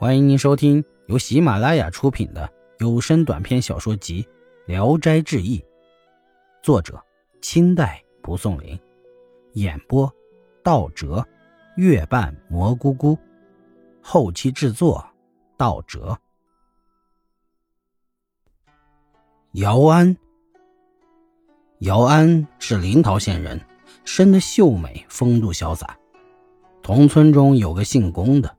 欢迎您收听由喜马拉雅出品的有声短篇小说集《聊斋志异》，作者清代蒲松龄，演播道哲、月半蘑菇菇，后期制作道哲。姚安，姚安是临洮县人，生得秀美，风度潇洒。同村中有个姓龚的，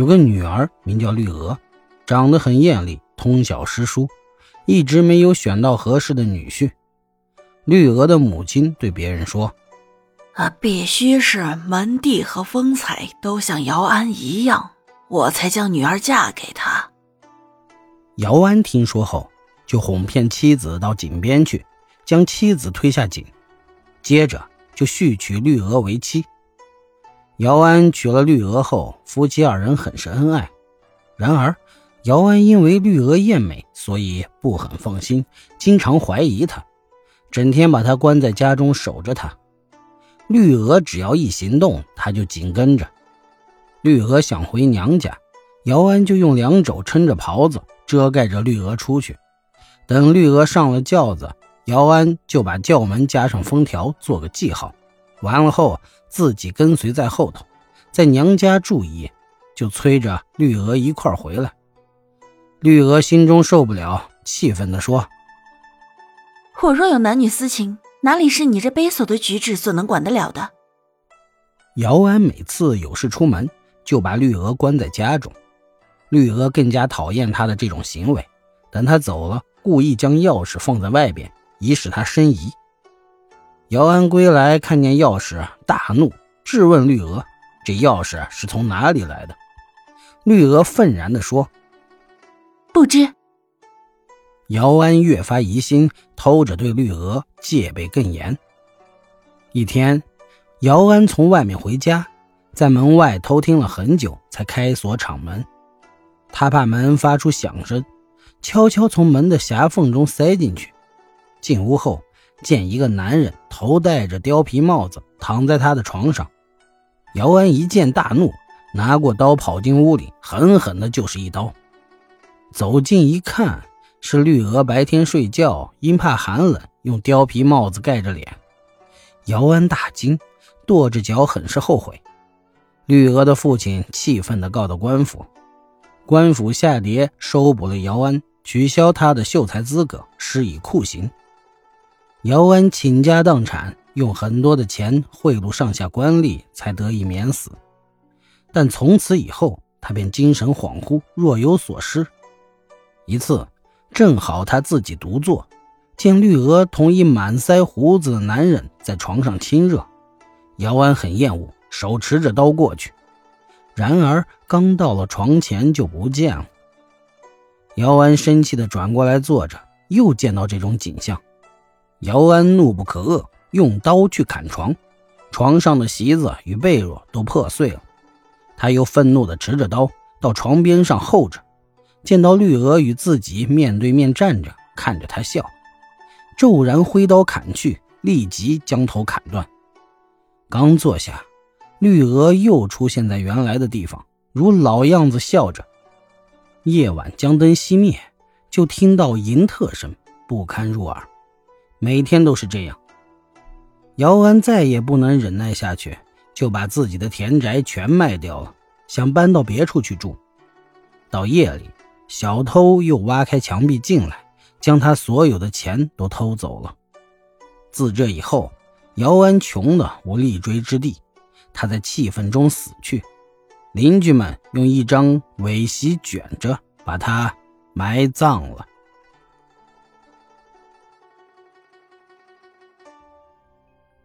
有个女儿名叫绿娥，长得很艳丽，通晓诗书，一直没有选到合适的女婿。绿娥的母亲对别人说：“啊，必须是门第和风采都像姚安一样，我才将女儿嫁给他。”姚安听说后，就哄骗妻子到井边去，将妻子推下井，接着就续娶绿娥为妻。姚安娶了绿娥后，夫妻二人很是恩爱。然而，姚安因为绿娥艳美，所以不很放心，经常怀疑她，整天把她关在家中守着她。绿娥只要一行动，他就紧跟着。绿娥想回娘家，姚安就用两肘撑着袍子遮盖着绿娥出去。等绿娥上了轿子，姚安就把轿门加上封条，做个记号。完了后，自己跟随在后头，在娘家住一夜，就催着绿娥一块回来。绿娥心中受不了，气愤地说：“我若有男女私情，哪里是你这卑琐的举止所能管得了的？”姚安每次有事出门，就把绿娥关在家中。绿娥更加讨厌他的这种行为，等他走了，故意将钥匙放在外边，以使他生疑。姚安归来，看见钥匙，大怒，质问绿娥：“这钥匙是从哪里来的？”绿娥愤然地说：“不知。”姚安越发疑心，偷着对绿娥戒备更严。一天，姚安从外面回家，在门外偷听了很久，才开锁敞门。他怕门发出响声，悄悄从门的狭缝中塞进去。进屋后，见一个男人头戴着貂皮帽子躺在他的床上，姚安一见大怒，拿过刀跑进屋里，狠狠的就是一刀。走近一看，是绿娥白天睡觉因怕寒冷，用貂皮帽子盖着脸。姚安大惊，跺着脚，很是后悔。绿娥的父亲气愤地告到官府，官府下牒收捕了姚安，取消他的秀才资格，施以酷刑。姚安倾家荡产，用很多的钱贿赂上下官吏，才得以免死。但从此以后，他便精神恍惚，若有所失。一次，正好他自己独坐，见绿娥同一满腮胡子的男人在床上亲热，姚安很厌恶，手持着刀过去。然而刚到了床前就不见了。姚安生气地转过来坐着，又见到这种景象。姚安怒不可遏，用刀去砍床，床上的席子与被褥都破碎了。他又愤怒地持着刀到床边上候着，见到绿娥与自己面对面站着，看着他笑，骤然挥刀砍去，立即将头砍断。刚坐下，绿娥又出现在原来的地方，如老样子笑着。夜晚将灯熄灭，就听到银特声，不堪入耳。每天都是这样，姚安再也不能忍耐下去，就把自己的田宅全卖掉了，想搬到别处去住。到夜里，小偷又挖开墙壁进来，将他所有的钱都偷走了。自这以后，姚安穷的无立锥之地，他在气愤中死去。邻居们用一张苇席卷着，把他埋葬了。